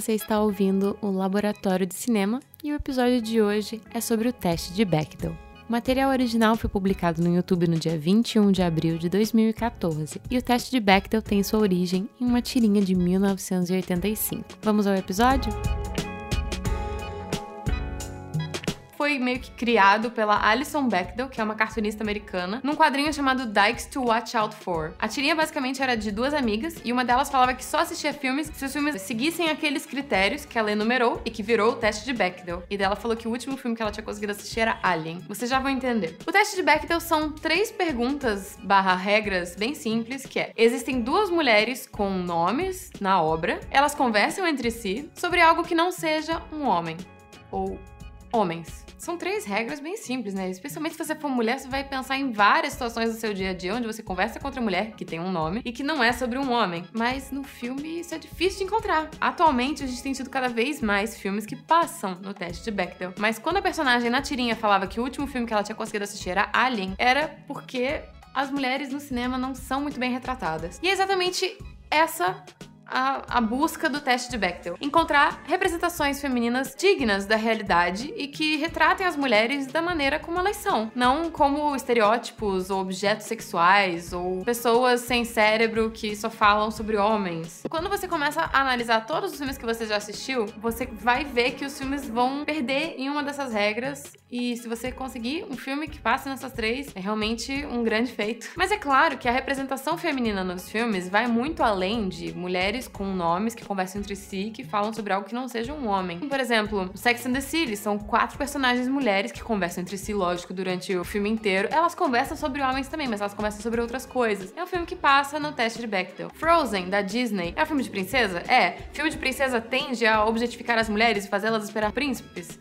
você está ouvindo o Laboratório de Cinema e o episódio de hoje é sobre o teste de Bechdel. O material original foi publicado no YouTube no dia 21 de abril de 2014 e o teste de Bechdel tem sua origem em uma tirinha de 1985. Vamos ao episódio? Foi meio que criado pela Alison Bechdel, que é uma cartunista americana, num quadrinho chamado Dykes to Watch Out For. A tirinha basicamente era de duas amigas e uma delas falava que só assistia filmes se os filmes seguissem aqueles critérios que ela enumerou e que virou o teste de Bechdel. E dela falou que o último filme que ela tinha conseguido assistir era Alien. Vocês já vão entender. O teste de Bechdel são três perguntas barra regras bem simples, que é existem duas mulheres com nomes na obra, elas conversam entre si sobre algo que não seja um homem ou homens. São três regras bem simples, né? Especialmente se você for mulher, você vai pensar em várias situações do seu dia a dia onde você conversa com outra mulher que tem um nome e que não é sobre um homem. Mas no filme isso é difícil de encontrar. Atualmente a gente tem tido cada vez mais filmes que passam no teste de Bechdel. Mas quando a personagem na tirinha falava que o último filme que ela tinha conseguido assistir era Alien, era porque as mulheres no cinema não são muito bem retratadas. E é exatamente essa a, a, busca do teste de Bechdel. Encontrar representações femininas dignas da realidade e que retratem as mulheres da maneira como elas são. Não como estereótipos ou objetos sexuais ou pessoas sem cérebro que só falam sobre homens. Quando você começa a analisar todos os filmes que você já assistiu, você vai ver que os filmes vão perder em uma dessas regras. E se você conseguir um filme que passe nessas três, é realmente um grande feito. Mas é claro que a representação feminina nos filmes vai muito além de mulheres com nomes que conversam entre si que falam sobre algo que não seja um homem. Por exemplo, Sex and the City são quatro personagens mulheres que conversam entre si, lógico, durante o filme inteiro. Elas conversam sobre homens também, mas elas conversam sobre outras coisas. É um filme que passa no teste de Bechdel. Frozen, da Disney, é um filme de princesa? É. Filme de princesa tende a objetificar as mulheres e fazê-las esperar príncipes?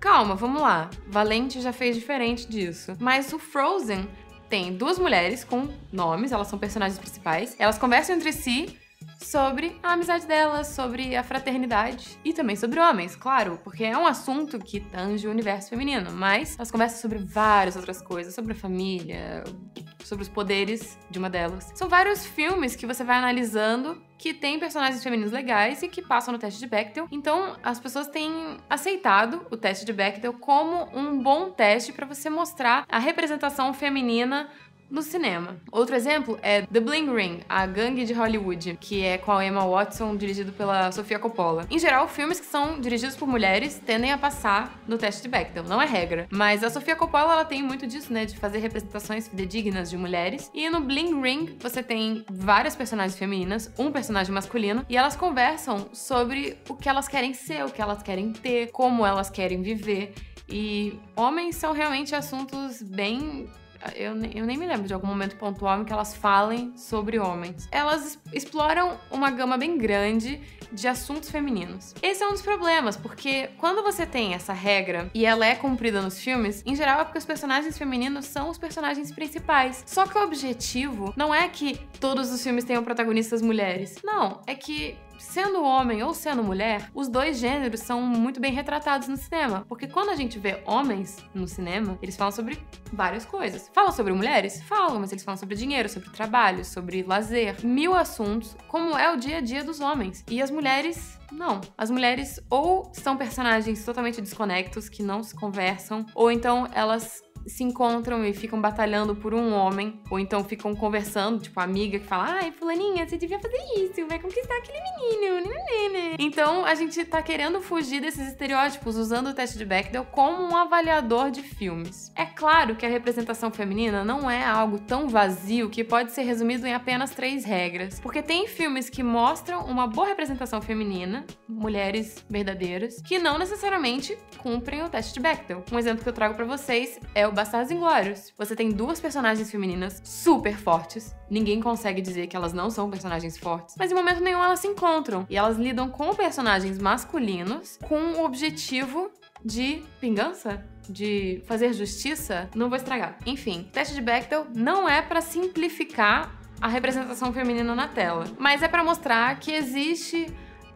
Calma, vamos lá. Valente já fez diferente disso. Mas o Frozen tem duas mulheres com nomes, elas são personagens principais. Elas conversam entre si sobre a amizade delas, sobre a fraternidade e também sobre homens, claro, porque é um assunto que tange o universo feminino, mas elas conversam sobre várias outras coisas, sobre a família, sobre os poderes de uma delas. São vários filmes que você vai analisando que tem personagens femininos legais e que passam no teste de Bechdel. Então, as pessoas têm aceitado o teste de Bechdel como um bom teste para você mostrar a representação feminina no cinema. Outro exemplo é The Bling Ring, a gangue de Hollywood, que é com a Emma Watson, dirigido pela Sofia Coppola. Em geral, filmes que são dirigidos por mulheres tendem a passar no teste de Bechdel, não é regra. Mas a Sofia Coppola, ela tem muito disso, né, de fazer representações fidedignas de mulheres. E no Bling Ring, você tem várias personagens femininas, um personagem masculino, e elas conversam sobre o que elas querem ser, o que elas querem ter, como elas querem viver. E homens são realmente assuntos bem eu, eu nem me lembro de algum momento pontual em que elas falem sobre homens. Elas exploram uma gama bem grande de assuntos femininos. Esse é um dos problemas, porque quando você tem essa regra e ela é cumprida nos filmes, em geral é porque os personagens femininos são os personagens principais. Só que o objetivo não é que todos os filmes tenham protagonistas mulheres. Não, é que sendo homem ou sendo mulher, os dois gêneros são muito bem retratados no cinema. Porque quando a gente vê homens no cinema, eles falam sobre várias coisas. Falam sobre mulheres? Falam, mas eles falam sobre dinheiro, sobre trabalho, sobre lazer, mil assuntos, como é o dia a dia dos homens. E as mulheres não. As mulheres ou são personagens totalmente desconectos, que não se conversam, ou então elas se encontram e ficam batalhando por um homem, ou então ficam conversando, tipo, a amiga que fala: ai, fulaninha, você devia fazer isso, vai conquistar aquele menino. Então, a gente tá querendo fugir desses estereótipos usando o teste de Bechdel como um avaliador de filmes. É claro que a representação feminina não é algo tão vazio que pode ser resumido em apenas três regras, porque tem filmes que mostram uma boa representação feminina, mulheres verdadeiras, que não necessariamente cumprem o teste de Bechdel. Um exemplo que eu trago para vocês é o Bastardos Inglórios. Você tem duas personagens femininas super fortes. Ninguém consegue dizer que elas não são personagens fortes, mas em momento nenhum elas se encontram e elas lidam com personagens masculinos com o objetivo de vingança? De fazer justiça? Não vou estragar. Enfim, teste de Bechdel não é para simplificar a representação feminina na tela, mas é para mostrar que existe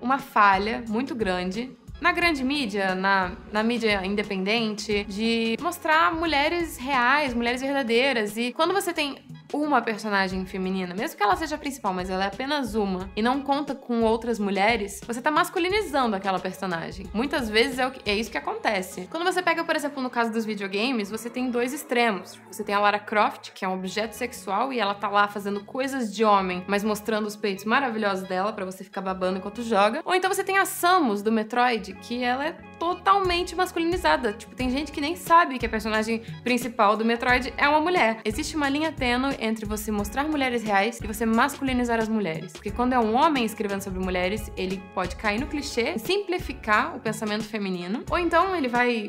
uma falha muito grande na grande mídia, na, na mídia independente, de mostrar mulheres reais, mulheres verdadeiras. E quando você tem uma personagem feminina, mesmo que ela seja a principal, mas ela é apenas uma, e não conta com outras mulheres, você tá masculinizando aquela personagem. Muitas vezes é, que, é isso que acontece. Quando você pega, por exemplo, no caso dos videogames, você tem dois extremos. Você tem a Lara Croft, que é um objeto sexual, e ela tá lá fazendo coisas de homem, mas mostrando os peitos maravilhosos dela para você ficar babando enquanto joga. Ou então você tem a Samus do Metroid, que ela é totalmente masculinizada. Tipo, tem gente que nem sabe que a personagem principal do Metroid é uma mulher. Existe uma linha tênue entre você mostrar mulheres reais e você masculinizar as mulheres. Porque quando é um homem escrevendo sobre mulheres, ele pode cair no clichê, simplificar o pensamento feminino, ou então ele vai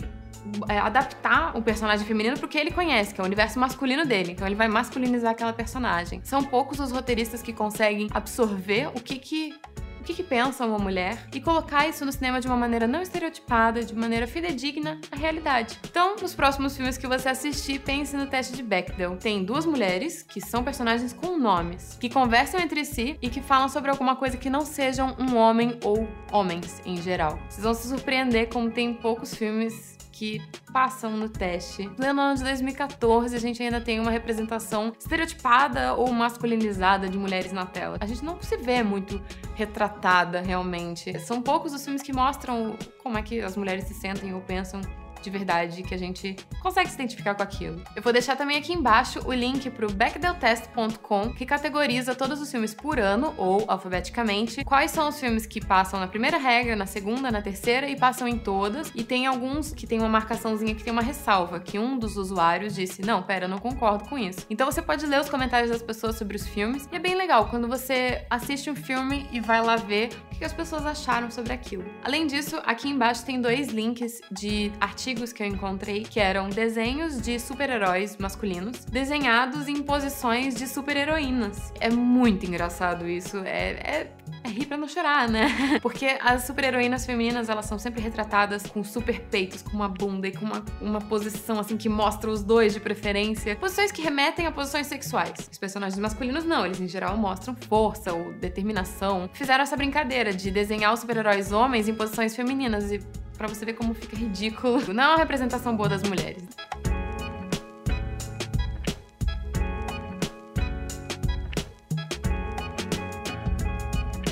é, adaptar o personagem feminino pro que ele conhece, que é o universo masculino dele. Então ele vai masculinizar aquela personagem. São poucos os roteiristas que conseguem absorver o que que o que, que pensa uma mulher e colocar isso no cinema de uma maneira não estereotipada, de maneira fidedigna à realidade. Então, nos próximos filmes que você assistir, pense no teste de Bechdel. Tem duas mulheres que são personagens com nomes, que conversam entre si e que falam sobre alguma coisa que não sejam um homem ou homens em geral. Vocês vão se surpreender como tem poucos filmes que passam no teste. No ano de 2014, a gente ainda tem uma representação estereotipada ou masculinizada de mulheres na tela. A gente não se vê muito retratada realmente. São poucos os filmes que mostram como é que as mulheres se sentem ou pensam de verdade que a gente consegue se identificar com aquilo. Eu vou deixar também aqui embaixo o link pro backdeltest.com, que categoriza todos os filmes por ano ou alfabeticamente, quais são os filmes que passam na primeira regra, na segunda, na terceira e passam em todas, e tem alguns que tem uma marcaçãozinha que tem uma ressalva, que um dos usuários disse: "Não, pera, eu não concordo com isso". Então você pode ler os comentários das pessoas sobre os filmes, e é bem legal quando você assiste um filme e vai lá ver o que as pessoas acharam sobre aquilo. Além disso, aqui embaixo tem dois links de artigos artigos que eu encontrei que eram desenhos de super-heróis masculinos desenhados em posições de super-heroínas. É muito engraçado isso. É, é, é rir pra não chorar, né? Porque as super-heroínas femininas, elas são sempre retratadas com super peitos, com uma bunda e com uma, uma posição assim que mostra os dois de preferência. Posições que remetem a posições sexuais. Os personagens masculinos não, eles em geral mostram força ou determinação. Fizeram essa brincadeira de desenhar os super-heróis homens em posições femininas e para você ver como fica ridículo. Não é uma representação boa das mulheres.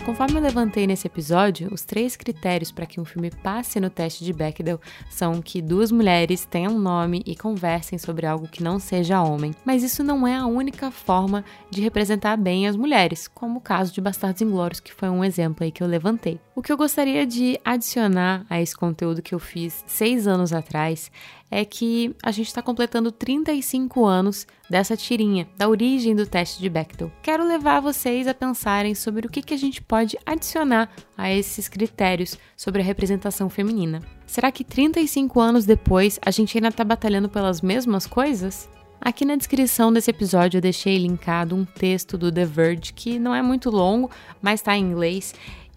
Conforme eu levantei nesse episódio, os três critérios para que um filme passe no teste de Bechdel são que duas mulheres tenham nome e conversem sobre algo que não seja homem. Mas isso não é a única forma de representar bem as mulheres, como o caso de Bastardos Inglórios, que foi um exemplo aí que eu levantei. O que eu gostaria de adicionar a esse conteúdo que eu fiz seis anos atrás é que a gente está completando 35 anos dessa tirinha, da origem do teste de Bechdel. Quero levar vocês a pensarem sobre o que, que a gente pode adicionar a esses critérios sobre a representação feminina. Será que 35 anos depois a gente ainda está batalhando pelas mesmas coisas? Aqui na descrição desse episódio eu deixei linkado um texto do The Verge que não é muito longo, mas está em inglês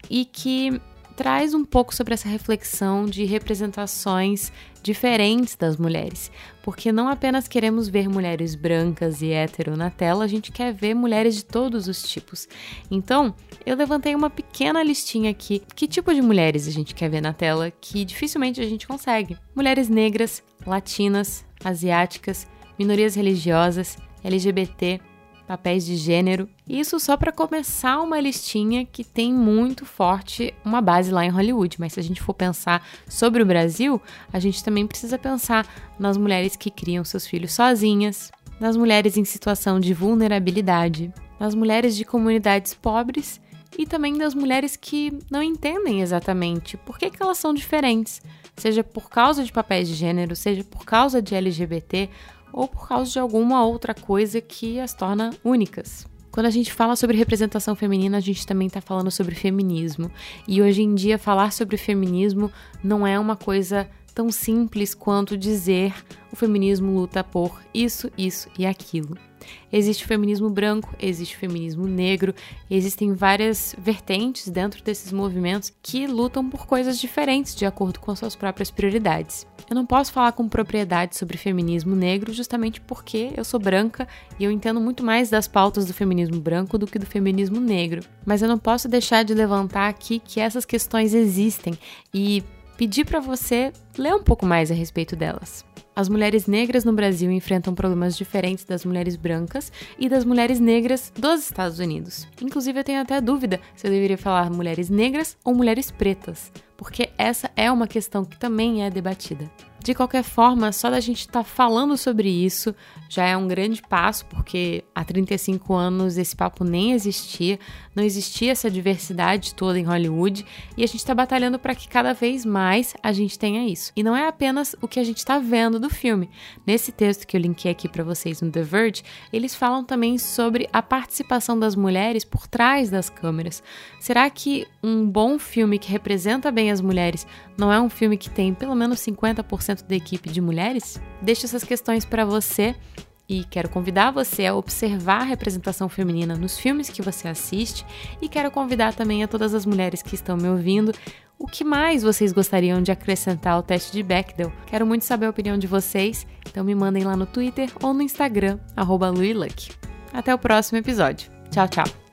e que traz um pouco sobre essa reflexão de representações diferentes das mulheres, porque não apenas queremos ver mulheres brancas e hétero na tela, a gente quer ver mulheres de todos os tipos. Então, eu levantei uma pequena listinha aqui. Que tipo de mulheres a gente quer ver na tela que dificilmente a gente consegue? Mulheres negras, latinas, asiáticas, minorias religiosas, LGBT, papéis de gênero. Isso só para começar uma listinha que tem muito forte uma base lá em Hollywood, mas se a gente for pensar sobre o Brasil, a gente também precisa pensar nas mulheres que criam seus filhos sozinhas, nas mulheres em situação de vulnerabilidade, nas mulheres de comunidades pobres e também das mulheres que não entendem exatamente por que, que elas são diferentes, seja por causa de papéis de gênero, seja por causa de LGBT ou por causa de alguma outra coisa que as torna únicas. Quando a gente fala sobre representação feminina, a gente também está falando sobre feminismo. E hoje em dia, falar sobre feminismo não é uma coisa tão simples quanto dizer o feminismo luta por isso, isso e aquilo. Existe o feminismo branco, existe o feminismo negro, existem várias vertentes dentro desses movimentos que lutam por coisas diferentes de acordo com as suas próprias prioridades. Eu não posso falar com propriedade sobre feminismo negro justamente porque eu sou branca e eu entendo muito mais das pautas do feminismo branco do que do feminismo negro. Mas eu não posso deixar de levantar aqui que essas questões existem e pedir para você ler um pouco mais a respeito delas. As mulheres negras no Brasil enfrentam problemas diferentes das mulheres brancas e das mulheres negras dos Estados Unidos. Inclusive, eu tenho até dúvida se eu deveria falar mulheres negras ou mulheres pretas, porque essa é uma questão que também é debatida. De qualquer forma, só da gente estar tá falando sobre isso já é um grande passo, porque há 35 anos esse papo nem existia, não existia essa diversidade toda em Hollywood, e a gente está batalhando para que cada vez mais a gente tenha isso. E não é apenas o que a gente está vendo do filme. Nesse texto que eu linkei aqui para vocês no The Verge, eles falam também sobre a participação das mulheres por trás das câmeras. Será que um bom filme que representa bem as mulheres não é um filme que tem pelo menos 50% da equipe de mulheres? Deixo essas questões para você e quero convidar você a observar a representação feminina nos filmes que você assiste e quero convidar também a todas as mulheres que estão me ouvindo o que mais vocês gostariam de acrescentar ao teste de Bechdel? Quero muito saber a opinião de vocês, então me mandem lá no Twitter ou no Instagram, arroba Até o próximo episódio. Tchau, tchau!